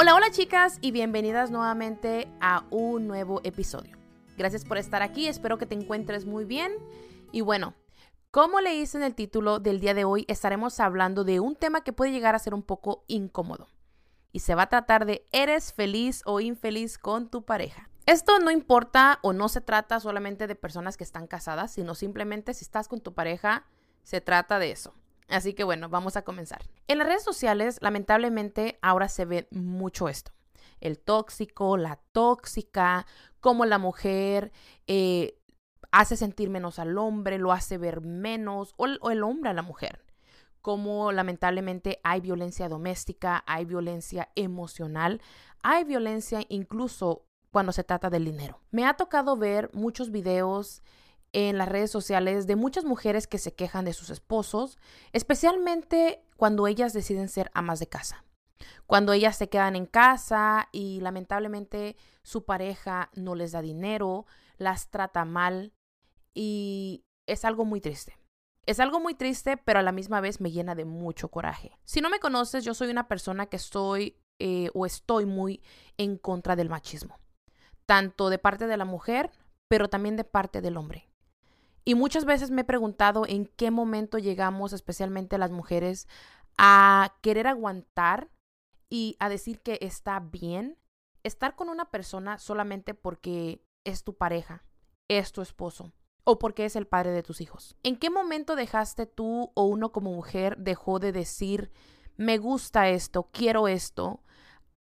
Hola, hola chicas y bienvenidas nuevamente a un nuevo episodio. Gracias por estar aquí, espero que te encuentres muy bien. Y bueno, como le hice en el título del día de hoy, estaremos hablando de un tema que puede llegar a ser un poco incómodo. Y se va a tratar de ¿eres feliz o infeliz con tu pareja? Esto no importa o no se trata solamente de personas que están casadas, sino simplemente si estás con tu pareja, se trata de eso. Así que bueno, vamos a comenzar. En las redes sociales, lamentablemente, ahora se ve mucho esto. El tóxico, la tóxica, cómo la mujer eh, hace sentir menos al hombre, lo hace ver menos, o o el hombre a la mujer. Cómo lamentablemente hay violencia doméstica, hay violencia emocional, hay violencia incluso cuando se trata del dinero. Me ha tocado ver muchos videos en las redes sociales de muchas mujeres que se quejan de sus esposos, especialmente cuando ellas deciden ser amas de casa. Cuando ellas se quedan en casa y lamentablemente su pareja no les da dinero, las trata mal y es algo muy triste. Es algo muy triste, pero a la misma vez me llena de mucho coraje. Si no me conoces, yo soy una persona que estoy eh, o estoy muy en contra del machismo, tanto de parte de la mujer, pero también de parte del hombre. Y muchas veces me he preguntado en qué momento llegamos, especialmente las mujeres, a querer aguantar y a decir que está bien estar con una persona solamente porque es tu pareja, es tu esposo o porque es el padre de tus hijos. ¿En qué momento dejaste tú o uno como mujer dejó de decir, me gusta esto, quiero esto,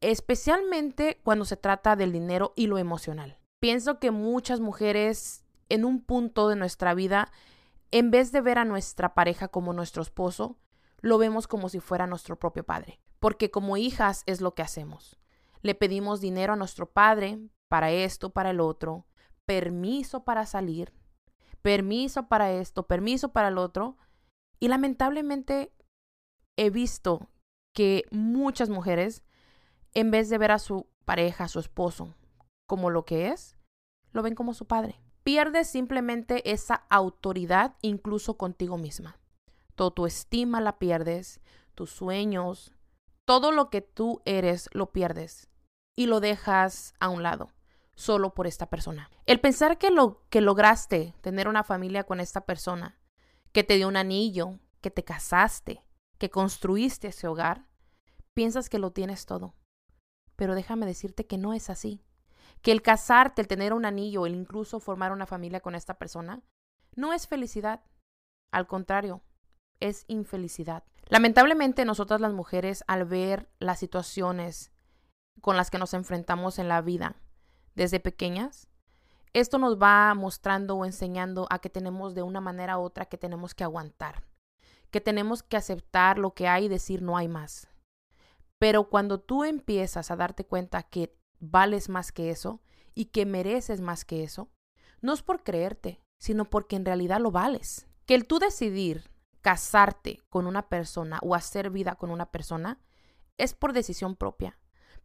especialmente cuando se trata del dinero y lo emocional? Pienso que muchas mujeres en un punto de nuestra vida, en vez de ver a nuestra pareja como nuestro esposo, lo vemos como si fuera nuestro propio padre. Porque como hijas es lo que hacemos. Le pedimos dinero a nuestro padre para esto, para el otro, permiso para salir, permiso para esto, permiso para el otro. Y lamentablemente he visto que muchas mujeres, en vez de ver a su pareja, a su esposo, como lo que es, lo ven como su padre pierdes simplemente esa autoridad incluso contigo misma. Todo tu estima la pierdes, tus sueños, todo lo que tú eres lo pierdes y lo dejas a un lado solo por esta persona. El pensar que lo que lograste tener una familia con esta persona, que te dio un anillo, que te casaste, que construiste ese hogar, piensas que lo tienes todo. Pero déjame decirte que no es así que el casarte, el tener un anillo, el incluso formar una familia con esta persona, no es felicidad. Al contrario, es infelicidad. Lamentablemente nosotras las mujeres, al ver las situaciones con las que nos enfrentamos en la vida desde pequeñas, esto nos va mostrando o enseñando a que tenemos de una manera u otra que tenemos que aguantar, que tenemos que aceptar lo que hay y decir no hay más. Pero cuando tú empiezas a darte cuenta que vales más que eso y que mereces más que eso, no es por creerte, sino porque en realidad lo vales. Que el tú decidir casarte con una persona o hacer vida con una persona es por decisión propia.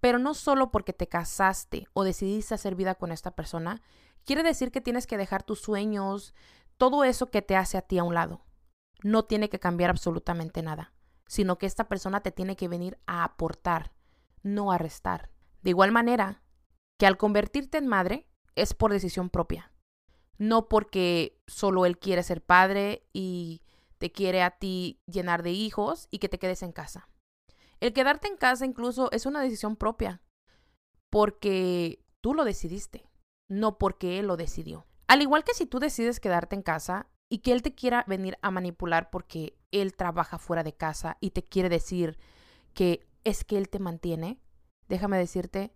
Pero no solo porque te casaste o decidiste hacer vida con esta persona, quiere decir que tienes que dejar tus sueños, todo eso que te hace a ti a un lado. No tiene que cambiar absolutamente nada, sino que esta persona te tiene que venir a aportar, no a restar. De igual manera que al convertirte en madre es por decisión propia, no porque solo él quiere ser padre y te quiere a ti llenar de hijos y que te quedes en casa. El quedarte en casa incluso es una decisión propia, porque tú lo decidiste, no porque él lo decidió. Al igual que si tú decides quedarte en casa y que él te quiera venir a manipular porque él trabaja fuera de casa y te quiere decir que es que él te mantiene, déjame decirte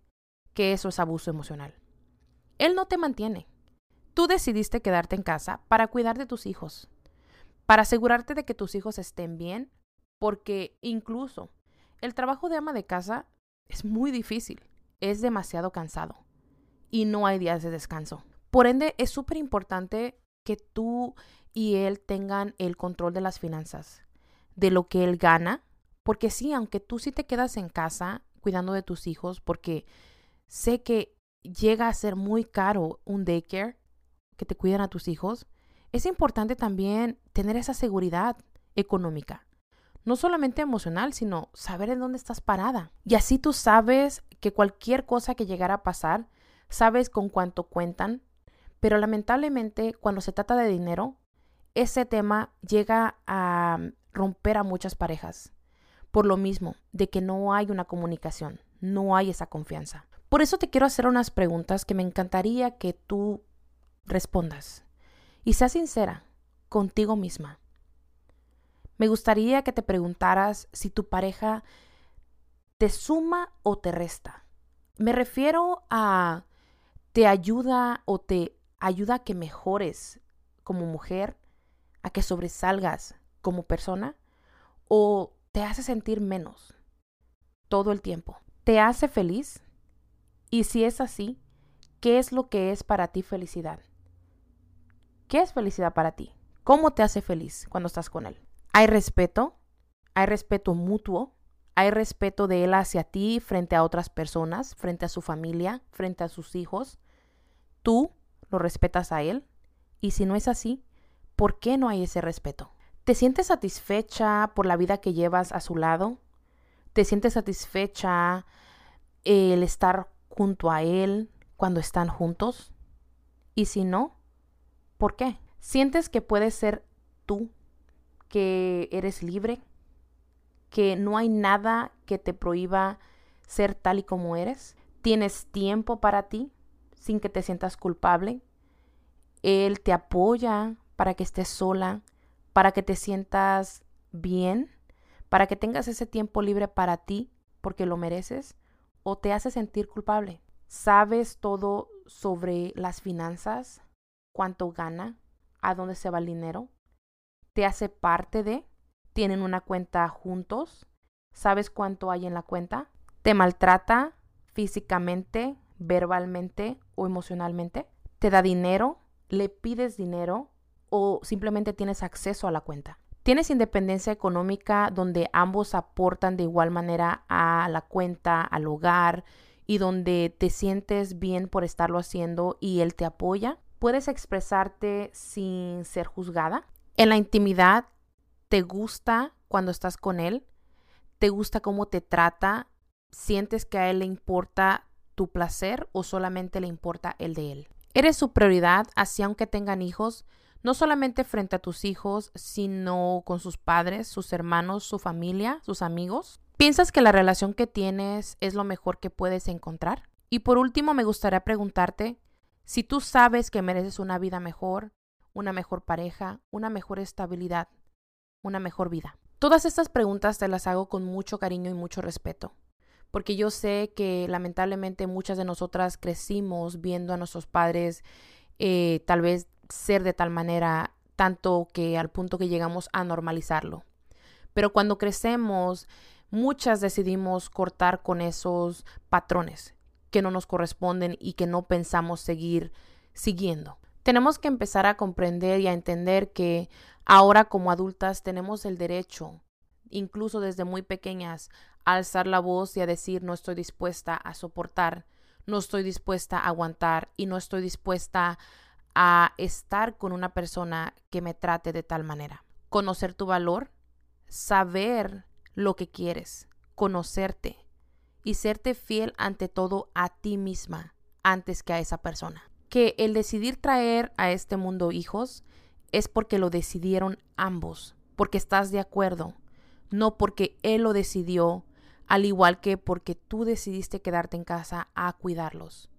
que eso es abuso emocional. Él no te mantiene. Tú decidiste quedarte en casa para cuidar de tus hijos, para asegurarte de que tus hijos estén bien, porque incluso el trabajo de ama de casa es muy difícil, es demasiado cansado y no hay días de descanso. Por ende, es súper importante que tú y él tengan el control de las finanzas, de lo que él gana, porque sí, aunque tú sí te quedas en casa cuidando de tus hijos porque sé que llega a ser muy caro un daycare que te cuiden a tus hijos, es importante también tener esa seguridad económica. no solamente emocional, sino saber en dónde estás parada. Y así tú sabes que cualquier cosa que llegara a pasar, sabes con cuánto cuentan, pero lamentablemente cuando se trata de dinero, ese tema llega a romper a muchas parejas. Por lo mismo, de que no hay una comunicación, no hay esa confianza. Por eso te quiero hacer unas preguntas que me encantaría que tú respondas. Y seas sincera contigo misma. Me gustaría que te preguntaras si tu pareja te suma o te resta. Me refiero a te ayuda o te ayuda a que mejores como mujer, a que sobresalgas como persona o te hace sentir menos todo el tiempo. ¿Te hace feliz? Y si es así, ¿qué es lo que es para ti felicidad? ¿Qué es felicidad para ti? ¿Cómo te hace feliz cuando estás con él? ¿Hay respeto? ¿Hay respeto mutuo? ¿Hay respeto de él hacia ti frente a otras personas, frente a su familia, frente a sus hijos? ¿Tú lo respetas a él? Y si no es así, ¿por qué no hay ese respeto? ¿Te sientes satisfecha por la vida que llevas a su lado? ¿Te sientes satisfecha el estar junto a Él cuando están juntos? Y si no, ¿por qué? ¿Sientes que puedes ser tú, que eres libre, que no hay nada que te prohíba ser tal y como eres? ¿Tienes tiempo para ti sin que te sientas culpable? Él te apoya para que estés sola, para que te sientas bien, para que tengas ese tiempo libre para ti porque lo mereces o te hace sentir culpable. ¿Sabes todo sobre las finanzas? ¿Cuánto gana? ¿A dónde se va el dinero? ¿Te hace parte de? ¿Tienen una cuenta juntos? ¿Sabes cuánto hay en la cuenta? ¿Te maltrata físicamente, verbalmente o emocionalmente? ¿Te da dinero? ¿Le pides dinero? ¿O simplemente tienes acceso a la cuenta? Tienes independencia económica donde ambos aportan de igual manera a la cuenta, al hogar y donde te sientes bien por estarlo haciendo y él te apoya. Puedes expresarte sin ser juzgada. En la intimidad, ¿te gusta cuando estás con él? ¿Te gusta cómo te trata? ¿Sientes que a él le importa tu placer o solamente le importa el de él? ¿Eres su prioridad así aunque tengan hijos? No solamente frente a tus hijos, sino con sus padres, sus hermanos, su familia, sus amigos? ¿Piensas que la relación que tienes es lo mejor que puedes encontrar? Y por último, me gustaría preguntarte si tú sabes que mereces una vida mejor, una mejor pareja, una mejor estabilidad, una mejor vida. Todas estas preguntas te las hago con mucho cariño y mucho respeto, porque yo sé que lamentablemente muchas de nosotras crecimos viendo a nuestros padres eh, tal vez ser de tal manera, tanto que al punto que llegamos a normalizarlo. Pero cuando crecemos, muchas decidimos cortar con esos patrones que no nos corresponden y que no pensamos seguir siguiendo. Tenemos que empezar a comprender y a entender que ahora como adultas tenemos el derecho, incluso desde muy pequeñas, a alzar la voz y a decir no estoy dispuesta a soportar, no estoy dispuesta a aguantar y no estoy dispuesta a estar con una persona que me trate de tal manera. Conocer tu valor, saber lo que quieres, conocerte y serte fiel ante todo a ti misma antes que a esa persona. Que el decidir traer a este mundo hijos es porque lo decidieron ambos, porque estás de acuerdo, no porque él lo decidió, al igual que porque tú decidiste quedarte en casa a cuidarlos,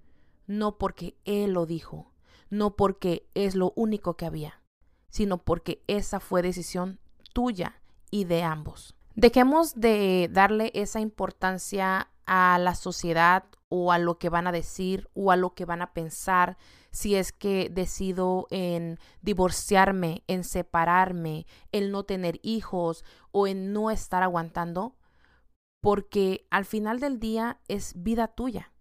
no porque él lo dijo no porque es lo único que había, sino porque esa fue decisión tuya y de ambos. Dejemos de darle esa importancia a la sociedad o a lo que van a decir o a lo que van a pensar si es que decido en divorciarme, en separarme, en no tener hijos o en no estar aguantando, porque al final del día es vida tuya,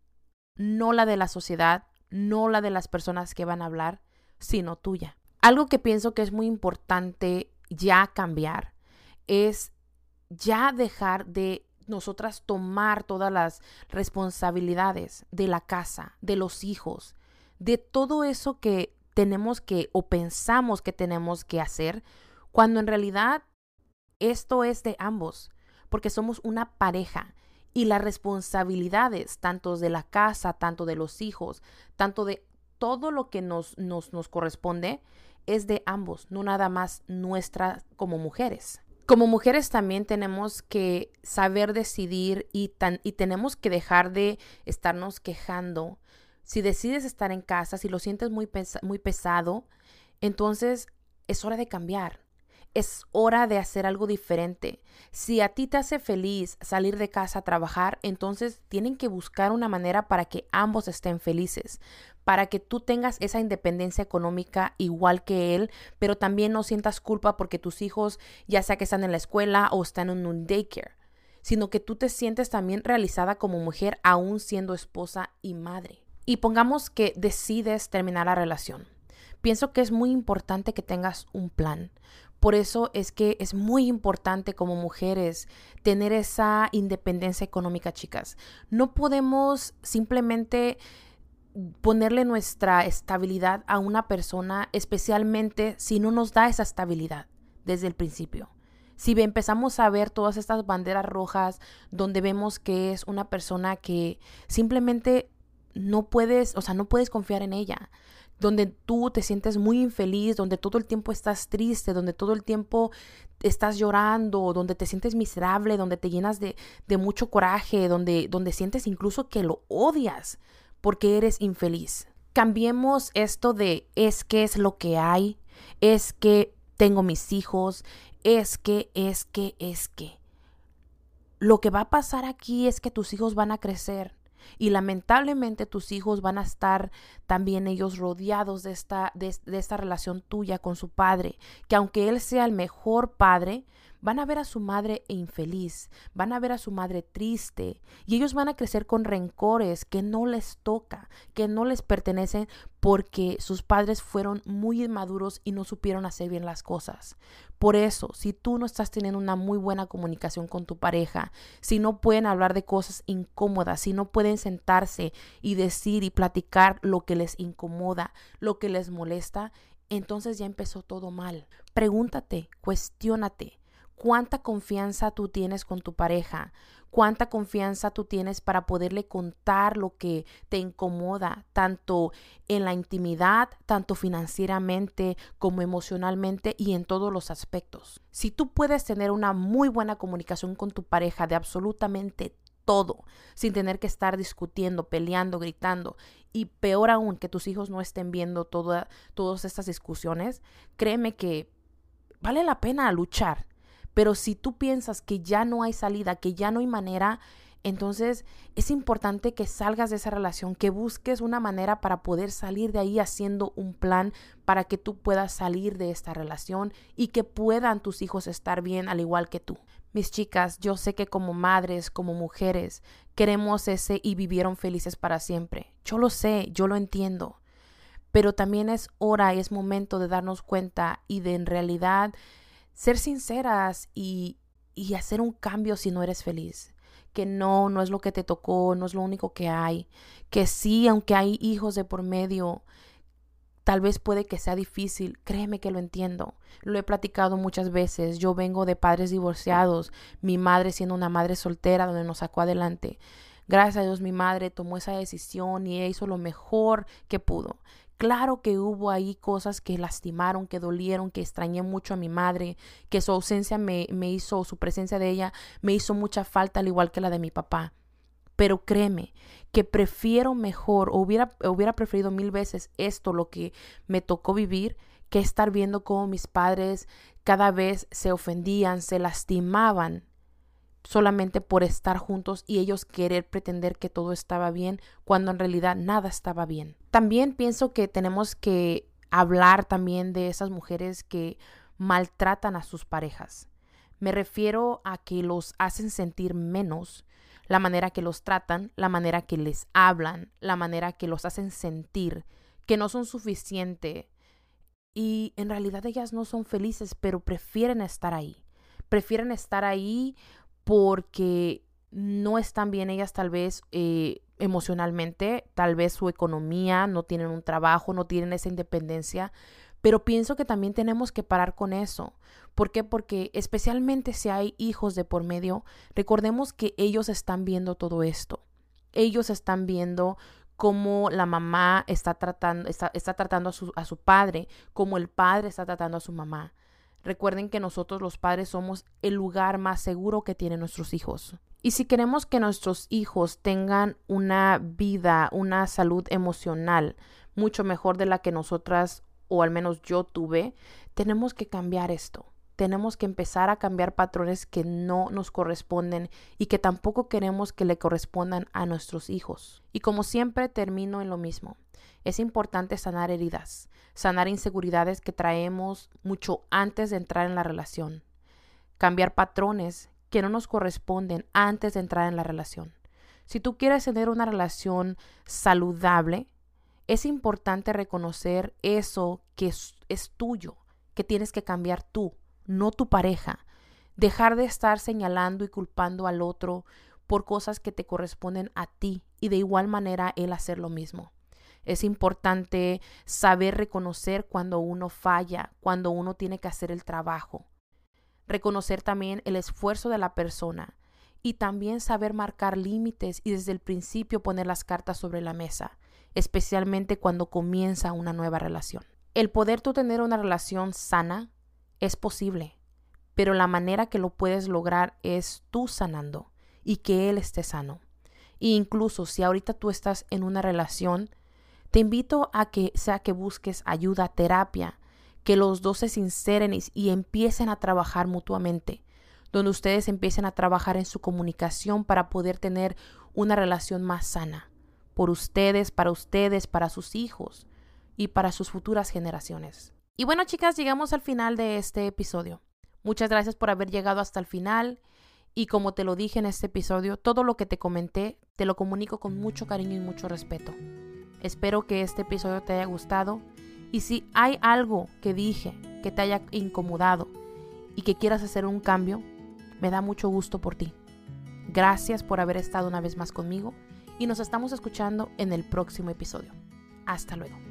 no la de la sociedad, no la de las personas que van a hablar, sino tuya. Algo que pienso que es muy importante ya cambiar es ya dejar de nosotras tomar todas las responsabilidades de la casa, de los hijos, de todo eso que tenemos que o pensamos que tenemos que hacer, cuando en realidad esto es de ambos, porque somos una pareja y las responsabilidades, tanto de la casa, tanto de los hijos, tanto de todo lo que nos, nos, nos corresponde, es de ambos, no nada más nuestra como mujeres. Como mujeres también tenemos que saber decidir y, tan, y tenemos que dejar de estarnos quejando. Si decides estar en casa, si lo sientes muy, muy pesado, entonces es hora de cambiar. Es hora de hacer algo diferente. Si a ti te hace feliz salir de casa a trabajar, entonces tienen que buscar una manera para que ambos estén felices, para que tú tengas esa independencia económica igual que él, pero también no sientas culpa porque tus hijos ya sea que están en la escuela o están en un daycare, sino que tú te sientes también realizada como mujer aún siendo esposa y madre. Y pongamos que decides terminar la relación. Pienso que es muy importante que tengas un plan, por eso es que es muy importante como mujeres tener esa independencia económica, chicas. No podemos simplemente ponerle nuestra estabilidad a una persona, especialmente si no nos da esa estabilidad desde el principio. Si empezamos a ver todas estas banderas rojas donde vemos que es una persona que simplemente no puedes, o sea, no puedes confiar en ella donde tú te sientes muy infeliz, donde todo el tiempo estás triste, donde todo el tiempo estás llorando, donde te sientes miserable, donde te llenas de, mucho coraje, donde, donde sientes incluso que lo odias porque eres infeliz. Cambiemos esto de es que es lo que hay, es que tengo mis hijos, es que, es que, es que. Lo que va a pasar aquí es que tus hijos van a crecer y lamentablemente tus hijos van a estar también ellos rodeados de esta, de, esta relación tuya con su padre, que aunque él sea el mejor padre, van a ver a su madre infeliz, van a ver a su madre triste y ellos van a crecer con rencores que no les toca, que no les pertenecen porque sus padres fueron muy inmaduros y no supieron hacer bien las cosas. Por eso, si tú no estás teniendo una muy buena comunicación con tu pareja, si no pueden hablar de cosas incómodas, si no pueden sentarse y decir y platicar lo que les incomoda, lo que les molesta, entonces ya empezó todo mal. Pregúntate, cuestiónate, cuánta confianza tú tienes con tu pareja, cuánta confianza tú tienes para poderle contar lo que te incomoda, tanto en la intimidad, tanto financieramente como emocionalmente y en todos los aspectos. Si tú puedes tener una muy buena comunicación con tu pareja de absolutamente todo, sin tener que estar discutiendo, peleando, gritando, y peor aún que tus hijos no estén viendo todas estas discusiones, créeme que vale la pena luchar pero si tú piensas que ya no hay salida, que ya no hay manera, entonces es importante que salgas de esa relación, que busques una manera para poder salir de ahí haciendo un plan para que tú puedas salir de esta relación y que puedan tus hijos estar bien al igual que tú. Mis chicas, yo sé que como madres, como mujeres, queremos ese y vivieron felices para siempre. Yo lo sé, yo lo entiendo. Pero también es hora, es momento de darnos cuenta y de en realidad ser sinceras y, y hacer un cambio si no eres feliz. Que no, no es lo que te tocó, no es lo único que hay. Que sí, aunque hay hijos de por medio, tal vez puede que sea difícil. Créeme que lo entiendo. Lo he platicado muchas veces. Yo vengo de padres divorciados, mi madre siendo una madre soltera donde nos sacó adelante. Gracias a Dios mi madre tomó esa decisión y hizo lo mejor que pudo. Claro que hubo ahí cosas que lastimaron, que dolieron, que extrañé mucho a mi madre, que su ausencia me, me hizo, su presencia de ella me hizo mucha falta, al igual que la de mi papá. Pero créeme que prefiero mejor, o hubiera, hubiera preferido mil veces esto, lo que me tocó vivir, que estar viendo cómo mis padres cada vez se ofendían, se lastimaban solamente por estar juntos y ellos querer pretender que todo estaba bien cuando en realidad nada estaba bien. También pienso que tenemos que hablar también de esas mujeres que maltratan a sus parejas. Me refiero a que los hacen sentir menos, la manera que los tratan, la manera que les hablan, la manera que los hacen sentir que no son suficiente y en realidad ellas no son felices, pero prefieren estar ahí. Prefieren estar ahí porque no están bien ellas tal vez eh, emocionalmente, tal vez su economía, no tienen un trabajo, no tienen esa independencia, Pero pienso que también tenemos que parar con eso. ¿Por qué? Porque especialmente si hay hijos de por medio, recordemos que ellos están viendo todo esto. Ellos están viendo cómo la mamá está tratando, está, está tratando a su, a su padre, cómo el padre está tratando a su mamá. Recuerden que nosotros los padres somos el lugar más seguro que tienen nuestros hijos. Y si queremos que nuestros hijos tengan una vida, una salud emocional mucho mejor de la que nosotras o al menos yo tuve, tenemos que cambiar esto. Tenemos que empezar a cambiar patrones que no nos corresponden y que tampoco queremos que le correspondan a nuestros hijos. Y como siempre termino en lo mismo. Es importante sanar heridas, sanar inseguridades que traemos mucho antes de entrar en la relación, cambiar patrones que no nos corresponden antes de entrar en la relación. Si tú quieres tener una relación saludable, es importante reconocer eso que es, tuyo, que tienes que cambiar tú, no tu pareja. Dejar de estar señalando y culpando al otro por cosas que te corresponden a ti y de igual manera él hacer lo mismo. Es importante saber reconocer cuando uno falla, cuando uno tiene que hacer el trabajo. Reconocer también el esfuerzo de la persona y también saber marcar límites y desde el principio poner las cartas sobre la mesa especialmente cuando comienza una nueva relación. El poder tú tener una relación sana es posible, pero la manera que lo puedes lograr es tú sanando y que él esté sano. E incluso si ahorita tú estás en una relación, te invito a que sea que busques ayuda, terapia, que los dos se sinceren y empiecen a trabajar mutuamente, donde ustedes empiecen a trabajar en su comunicación para poder tener una relación más sana por ustedes, para ustedes, para sus hijos y para sus futuras generaciones. Y bueno, chicas, llegamos al final de este episodio. Muchas gracias por haber llegado hasta el final. Y como te lo dije en este episodio, todo lo que te comenté te lo comunico con mucho cariño y mucho respeto. Espero que este episodio te haya gustado y si hay algo que dije que te haya incomodado y que quieras hacer un cambio, me da mucho gusto por ti. Gracias por haber estado una vez más conmigo y nos estamos escuchando en el próximo episodio. Hasta luego.